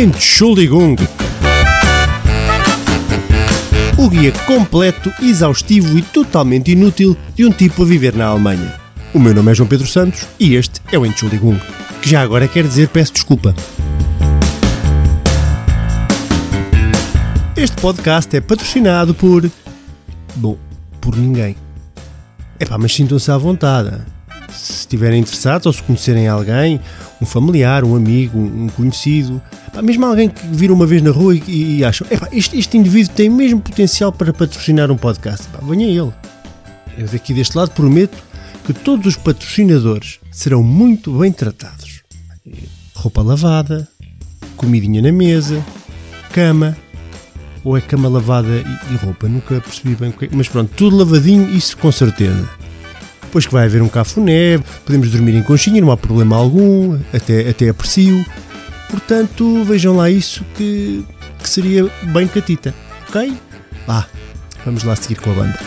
Entschuldigung. O guia completo, exaustivo e totalmente inútil de um tipo a viver na Alemanha. O meu nome é João Pedro Santos e este é o Entschuldigung, que já agora quer dizer peço desculpa. Este podcast é patrocinado por. Bom, por ninguém. Epá, mas sintam-se à vontade. Se estiverem interessados ou se conhecerem alguém, um familiar, um amigo, um conhecido, epá, mesmo alguém que viram uma vez na rua e, e acham, este, este indivíduo tem mesmo potencial para patrocinar um podcast, epá, venha ele. Eu daqui deste lado prometo que todos os patrocinadores serão muito bem tratados. Roupa lavada, comidinha na mesa, cama, ou é cama lavada e, e roupa? Nunca percebi bem o que é. Mas pronto, tudo lavadinho, isso com certeza. Depois que vai haver um cafuné, podemos dormir em conchinha, não há problema algum, até, até aprecio. Portanto, vejam lá isso que, que seria bem catita, ok? Vá, vamos lá seguir com a banda.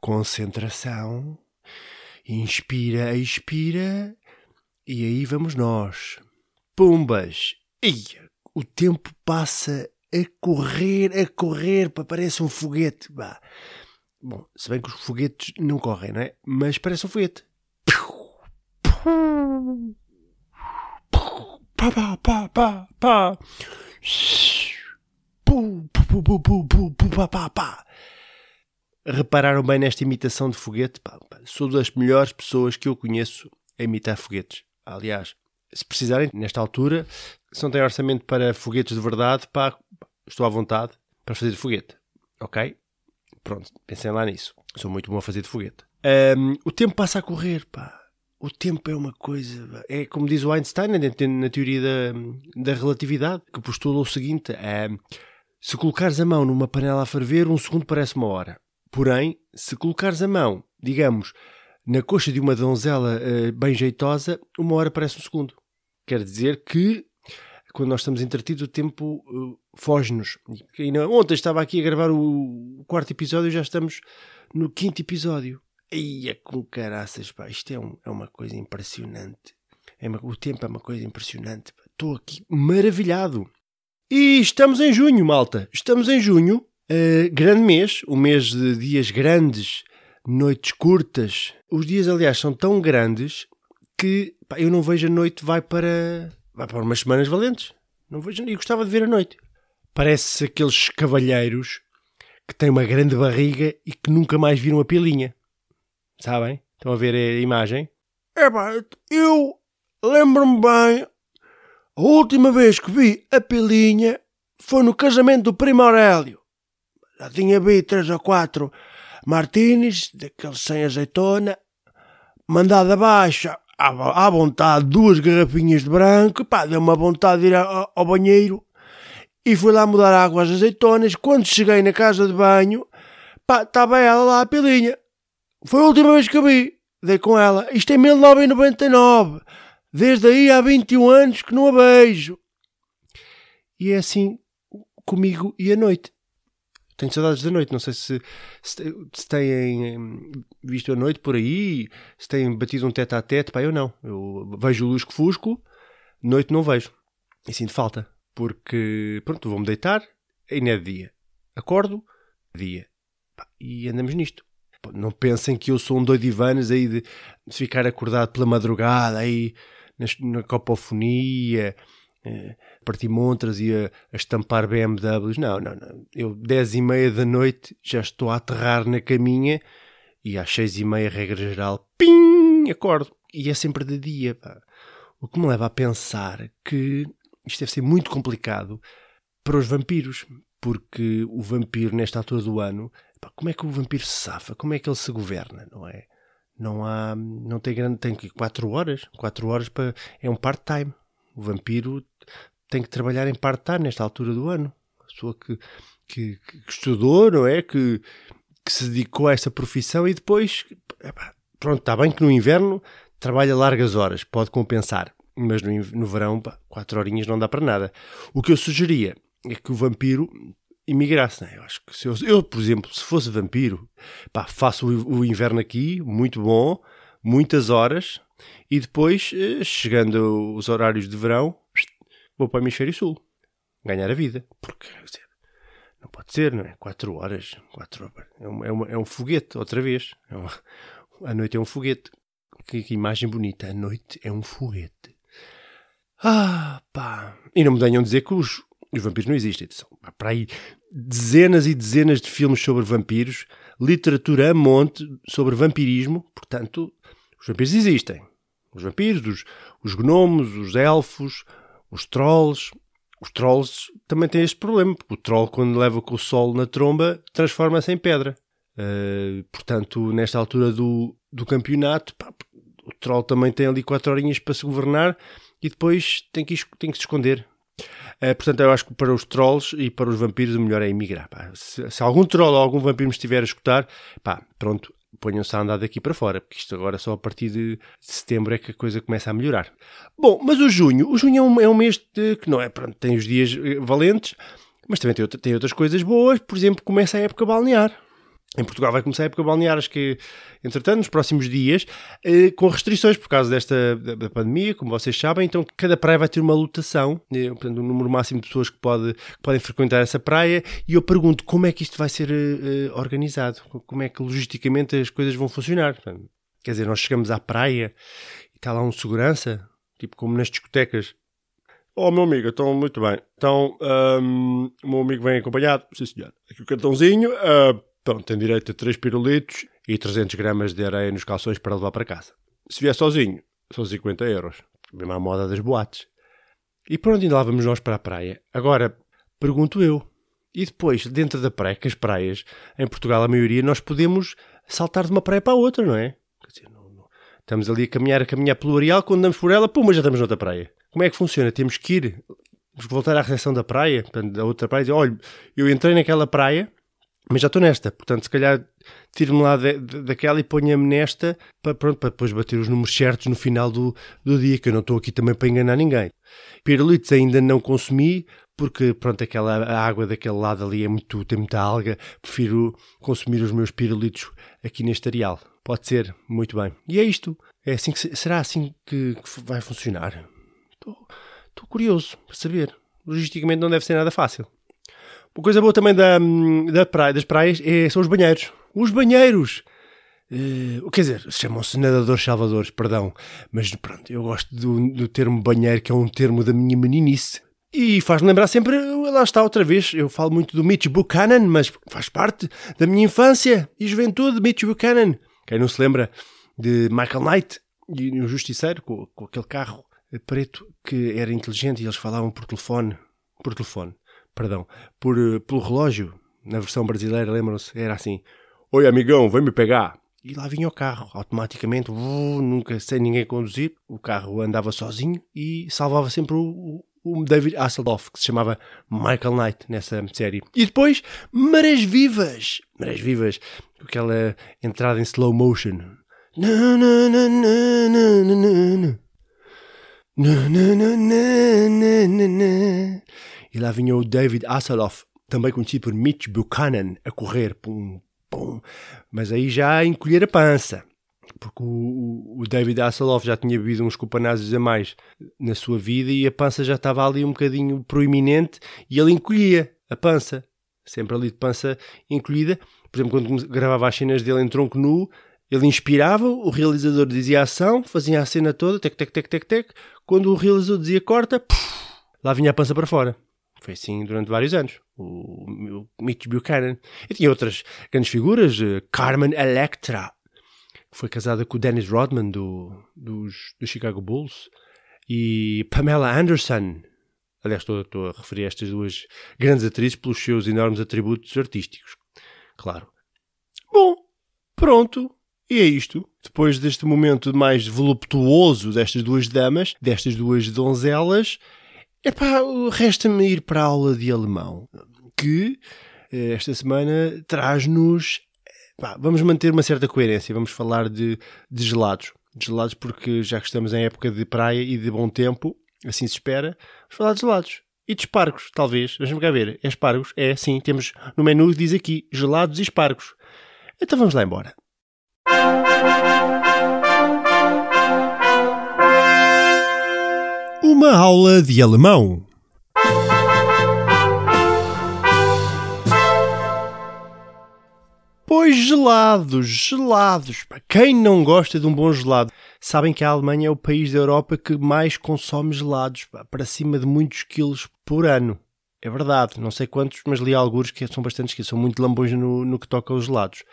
Concentração. Inspira, expira. E aí vamos nós. Pumbas. Ia, o tempo passa a correr, a correr, parece um foguete. Bah. Bom, se bem que os foguetes não correm, não é? Mas parece um foguete. Pá, pá, pá, pá, pá. Repararam bem nesta imitação de foguete? Sou das melhores pessoas que eu conheço a imitar foguetes. Aliás, se precisarem, nesta altura, se não têm orçamento para foguetes de verdade, pá, estou à vontade para fazer de foguete. Ok? Pronto, pensem lá nisso. Sou muito bom a fazer de foguete. Um, o tempo passa a correr, pá. O tempo é uma coisa. É como diz o Einstein na teoria da, da relatividade, que postula o seguinte: se colocares a mão numa panela a ferver, um segundo parece uma hora. Porém, se colocares a mão, digamos, na coxa de uma donzela uh, bem jeitosa, uma hora parece um segundo. Quer dizer que, quando nós estamos entretidos, o tempo uh, foge-nos. Ontem estava aqui a gravar o quarto episódio e já estamos no quinto episódio. Ia com caraças, pá, isto é, um, é uma coisa impressionante. É uma, o tempo é uma coisa impressionante. Estou aqui maravilhado. E estamos em junho, malta. Estamos em junho. Uh, grande mês, um mês de dias grandes, noites curtas. Os dias, aliás, são tão grandes que pá, eu não vejo a noite vai para, vai para umas semanas valentes. Não vejo, e gostava de ver a noite. Parece aqueles cavalheiros que têm uma grande barriga e que nunca mais viram a pilinha. Sabem? Estão a ver a imagem? É pá, eu lembro-me bem. A última vez que vi a pilinha foi no casamento do Primo Aurélio. Já tinha vi três ou quatro martinis, daqueles sem azeitona, mandado abaixo, à, à vontade, duas garrafinhas de branco, pá, deu uma vontade de ir ao, banheiro e fui lá mudar água às azeitonas. Quando cheguei na casa de banho, pá, estava ela lá a pilinha. Foi a última vez que eu vi. Dei com ela. Isto é 1999. Desde aí há 21 anos que não a beijo. E é assim comigo e a noite. Tenho saudades da noite. Não sei se, se, se têm visto a noite por aí, se têm batido um teto a teto. Pá, eu não. Eu vejo o lusco-fusco, noite não vejo. E sinto falta. Porque, pronto, vou-me deitar, ainda é dia. Acordo, dia. Pá, e andamos nisto. Não pensem que eu sou um doido Ivanes aí de ficar acordado pela madrugada aí na, na copofonia, eh, partir montras e a, a, estampar BMWs. Não, não, não. Eu, dez e meia da noite, já estou a aterrar na caminha e às seis e meia, regra geral, pim, acordo. E é sempre de dia, pá. O que me leva a pensar que isto deve ser muito complicado para os vampiros, porque o vampiro, nesta altura do ano, pá, como é que o vampiro se safa? Como é que ele se governa, não é? Não há, não tem grande, tem que 4 horas, 4 horas para, é um part-time. O vampiro tem que trabalhar em part-time nesta altura do ano. A pessoa que, que, que estudou, não é? Que, que, se dedicou a essa profissão e depois, pronto, está bem que no inverno trabalha largas horas, pode compensar. mas no, no verão, pá, quatro horinhas não dá para nada. O que eu sugeria é que o vampiro imigrasse, né? Eu acho que se eu, eu, por exemplo, se fosse vampiro, pá, faço o, o inverno aqui, muito bom, muitas horas, e depois, eh, chegando os horários de verão, vou para o hemisfério sul, ganhar a vida, porque dizer, não pode ser, não é? Quatro horas, quatro horas, é um, é, uma, é um foguete, outra vez, é uma, a noite é um foguete, que, que imagem bonita, a noite é um foguete. Ah, pá. E não me venham dizer que os, os vampiros não existem. São para aí dezenas e dezenas de filmes sobre vampiros, literatura a monte sobre vampirismo. Portanto, os vampiros existem. Os vampiros, os, os gnomos, os elfos, os trolls. Os trolls também têm este problema, o troll, quando leva com o sol na tromba, transforma-se em pedra. Uh, portanto, nesta altura do, do campeonato, pá, o troll também tem ali quatro horinhas para se governar e depois tem que, tem que se esconder. Uh, portanto, eu acho que para os trolls e para os vampiros o melhor é emigrar. Se, se, algum troll ou algum vampiro me estiver a escutar, pá, pronto, ponham-se a andar daqui para fora, porque isto agora só a partir de setembro é que a coisa começa a melhorar. Bom, mas o junho, o junho é um, é um mês de, que não é, pronto, tem os dias eh, valentes, mas também tem, tem outras coisas boas, por exemplo, começa a época balnear. Em Portugal vai começar a época balnear, acho que, entretanto, nos próximos dias, eh, com restrições por causa desta da, pandemia, como vocês sabem, então cada praia vai ter uma lotação, eh, portanto, um número máximo de pessoas que, pode, que podem frequentar essa praia, e eu pergunto como é que isto vai ser eh, organizado, como é que logisticamente as coisas vão funcionar. Quer dizer, nós chegamos à praia e está lá um segurança, tipo como nas discotecas, Oh, meu amigo, então muito bem. Então, um, o meu amigo vem acompanhado. Sim, senhor. Aqui o cartãozinho. Uh, Pronto, tem direito a 3 pirulitos e 300 gramas de areia nos calções para levar para casa. Se vier sozinho, são 50 euros. Mesmo à moda das boates. E por onde ainda lá vamos nós para a praia? Agora, pergunto eu. E depois, dentro da praia, que as praias, em Portugal, a maioria, nós podemos saltar de uma praia para a outra, não é? Dizer, não, não. Estamos ali a caminhar, a caminhar pelo areal, quando andamos por ela, pum, já estamos noutra praia. Como é que funciona? Temos que ir, temos que voltar à recepção da praia, da outra praia, e dizer, olha, eu entrei naquela praia, mas já estou nesta, portanto, se calhar tiro-me lá de, de, daquela e ponha-me nesta para, pronto, para depois bater os números certos no final do, do dia, que eu não estou aqui também para enganar ninguém. Pirulitos ainda não consumi, porque pronto, aquela água daquele lado ali é muito, tem muita alga, prefiro consumir os meus pirulitos aqui neste areal. Pode ser, muito bem. E é isto. É assim que, será assim que, que vai funcionar? Estou, curioso para saber. Logisticamente não deve ser nada fácil. Uma coisa boa também da, da praia, das praias é, são os banheiros. Os banheiros! Uh, quer dizer, chamam-se nadadores salvadores, perdão. Mas pronto, eu gosto do, do termo banheiro, que é um termo da minha meninice. E faz-me lembrar sempre, lá está outra vez, eu falo muito do Mitch Buchanan, mas faz parte da minha infância e juventude, Mitch Buchanan. Quem não se lembra de Michael Knight e o Justiceiro, com, com aquele carro preto que era inteligente e eles falavam por telefone. Por telefone perdão, por, eh, pelo relógio, na versão brasileira, lembram-se? Era assim: Oi, amigão, vem me pegar. E lá vinha o carro, automaticamente, nunca sem ninguém conduzir, o carro andava sozinho e salvava sempre o, o David Hasselhoff, que se chamava Michael Knight nessa série. E depois, Marés Vivas! Marés Vivas, aquela entrada em slow motion. Na, na, na, E lá vinha o David Hasselhoff, também conhecido por Mitch Buchanan, a correr, pum, pum. Mas aí já a encolher a pança. Porque o, o David Hasselhoff já tinha bebido uns copanazes a mais na sua vida e a pança já estava ali um bocadinho proeminente e ele encolhia a pança. Sempre ali de pança encolhida. Por exemplo, quando gravava as cenas dele em tronco nu, ele inspirava, o realizador dizia ação, fazia a cena toda, tec, tec, tec, tec, tec. Quando o realizador dizia corta, puf, lá vinha a pança para fora. Foi assim durante vários anos. O, o Mitch Buchanan. E tinha outras grandes figuras. Uh, Carmen Electra, que foi casada com o Dennis Rodman do, dos, do Chicago Bulls. E Pamela Anderson. Aliás, estou, estou a referir a estas duas grandes atrizes pelos seus enormes atributos artísticos. Claro. Bom, pronto. E é isto. Depois deste momento mais voluptuoso destas duas damas, destas duas donzelas, Epá, resta-me ir para a aula de alemão, que eh, esta semana traz-nos. Vamos manter uma certa coerência, vamos falar de, de gelados, de gelados porque já que estamos em época de praia e de bom tempo, assim se espera, vamos falar de gelados. E de espargos, talvez. Deixa-me cá ver. É espargos? É, sim. Temos no menu, diz aqui, gelados e espargos. Então vamos lá embora. Uma aula de alemão. Pois gelados, gelados. Quem não gosta de um bom gelado? Sabem que a Alemanha é o país da Europa que mais consome gelados, para cima de muitos quilos por ano. É verdade, não sei quantos, mas li alguns que são bastantes, que são muito lambões no, no que toca aos gelados.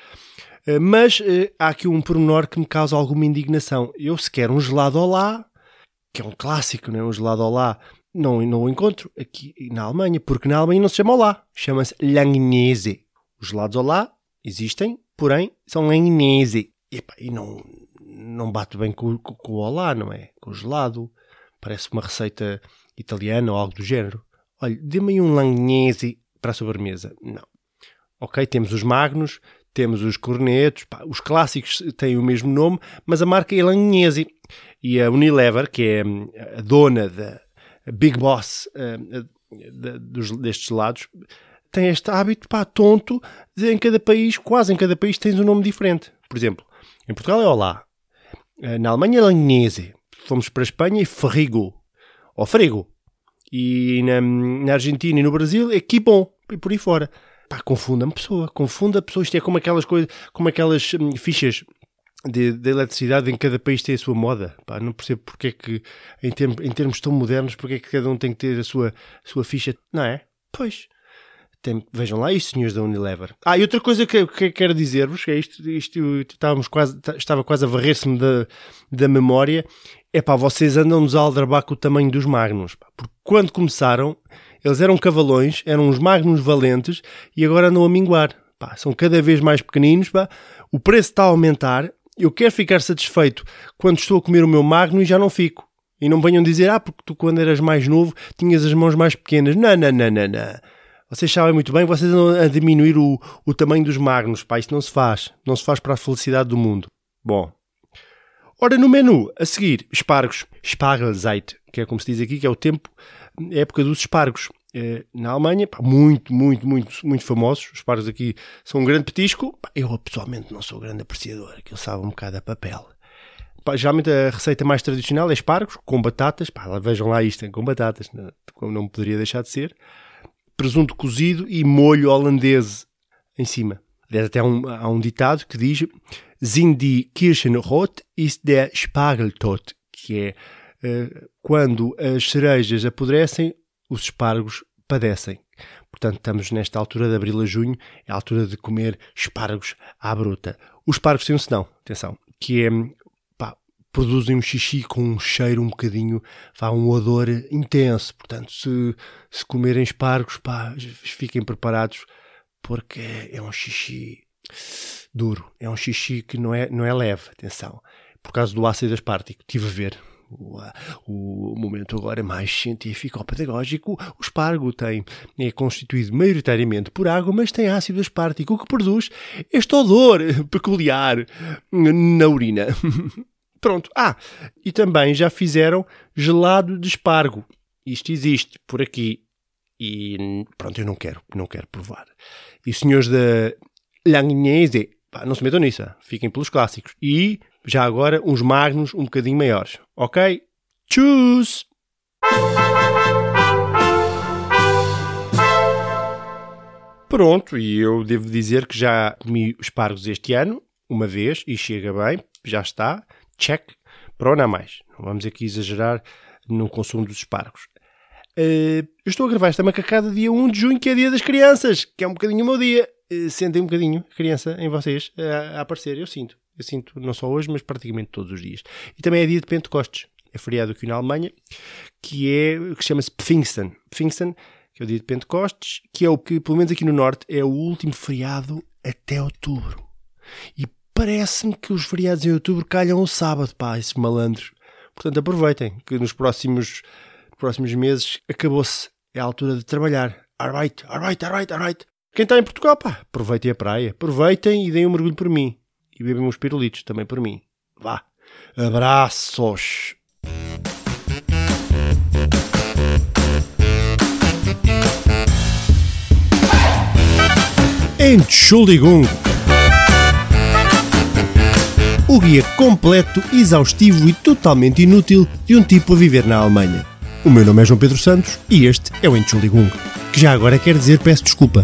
Eh, mas eh, há aqui um pormenor que me causa alguma indignação. Eu, se quero um gelado Olá, que é um clássico, não é? Um gelado Olá, não, não o encontro aqui na Alemanha, porque na Alemanha não se chama Olá, chama-se Langnese. Os gelados Olá existem, porém são Langnese. E, e não, não bate bem com, com, com o Olá, não é? Com o gelado. Parece uma receita italiana ou algo do género. Olha, dê-me um Langnese para a sobremesa. Não. Ok, temos os Magnus, temos os cornetos, pá, os clássicos têm o mesmo nome, mas a marca é Langnese. E a Unilever, que é hum, a dona da Big Boss de, dos, destes gelados, tem este hábito pá, tonto de em cada país, quase em cada país, tens um nome diferente. Por exemplo, em Portugal é Olá, eh, na Alemanha é Langnese, fomos para a Espanha é Frigo, ou Frigo, e na, na Argentina e no Brasil é Kibon, e por aí fora. Pá, confunda a pessoa, confunda a pessoa. Isto é como aquelas coisas, como aquelas hum, fichas de, de, eletricidade em cada país tem a sua moda. Pá, não percebo porque é que, em, termos, em termos tão modernos, porque é que cada um tem que ter a sua, a sua ficha. Não é? Pois. Tem, vejam lá isto, senhores da Unilever. Ah, e outra coisa que, que quero dizer-vos, é isto, isto estávamos quase, estava quase a varrer-se-me da, da memória, é pá, vocês andam-nos a aldrabar com o tamanho dos Magnus. Pá, porque quando começaram, eles eram cavalões, eram uns Magnus valentes e agora andam a minguar. Pá, são cada vez mais pequeninos, pá, o preço está a aumentar, eu quero ficar satisfeito quando estou a comer o meu Magno e já não fico. E não venham dizer, ah, porque tu quando eras mais novo tinhas as mãos mais pequenas. Não, não, não, não, não. Vocês sabem muito bem, vocês andam a diminuir o, o tamanho dos magnos, pá, isto não se faz. Não se faz para a felicidade do mundo. Bom. Ora, no menu, a seguir, espargos. Spargelzeit, que é como se diz aqui, que é o tempo, a época dos espargos. É, na Alemanha, muito, muito, muito, muito famosos. Os espargos aqui são um grande petisco. Eu, pessoalmente, não sou grande apreciador, aquilo sabe um bocado a papel. Geralmente a receita mais tradicional é espargos, com batatas. Vejam lá isto, com batatas, não, como não poderia deixar de ser presunto cozido e molho holandês em cima. Aliás, até há um, há um ditado que diz Sind die Kirschen rot, ist der Spargel tot, que é uh, quando as cerejas apodrecem, os espargos padecem. Portanto, estamos nesta altura de abril a junho, é a altura de comer espargos à bruta. Os espargos têm um senão, atenção, que é produzem um xixi com um cheiro um bocadinho, vá, um odor intenso. Portanto, se, se comerem espargos, pá, fiquem preparados, porque é, um xixi duro. É um xixi que não é, não é leve, atenção. Por causa do ácido aspartico, tive a ver. O, o, momento agora mais científico ou pedagógico, o espargo tem, é constituído maioritariamente por água, mas tem ácido aspartico, o que produz este odor peculiar na urina. Pronto. Ah, e também já fizeram gelado de espargo. Isto existe por aqui. E pronto, eu não quero, não quero provar. E senhores da Langnese, não se metam nisso, fiquem pelos clássicos. E já agora uns magnos um bocadinho maiores. Ok? Tchus! Pronto, e eu devo dizer que já comi espargos este ano, uma vez, e chega bem, já está check, para não mais. Não vamos aqui exagerar no consumo dos espargos. Uh, eu estou a gravar esta macacada dia 1 de junho, que é dia das crianças, que é um bocadinho o meu dia. Uh, sentem um bocadinho a criança em vocês uh, a aparecer, eu sinto. Eu sinto não só hoje, mas praticamente todos os dias. E também é dia de Pentecostes. É feriado aqui na Alemanha, que é que chama-se Pfingsten. Pfingsten, que é o dia de Pentecostes, que é o que, pelo menos aqui no Norte, é o último feriado até outubro. E parece-me que os feriados em outubro calham o sábado, pá, esses malandros. Portanto, aproveitem, que nos próximos, próximos meses acabou-se. É a altura de trabalhar. Alright, alright, alright, alright. Quem está em Portugal, pá, aproveitem a praia. Aproveitem e deem um mergulho por mim. E bebem uns pirulitos também por mim. Vá. Abraços! Entschuldigung. O guia completo, exaustivo e totalmente inútil de um tipo a viver na Alemanha. O meu nome é João Pedro Santos e este é o Entschuldigung, que já agora quer dizer peço desculpa.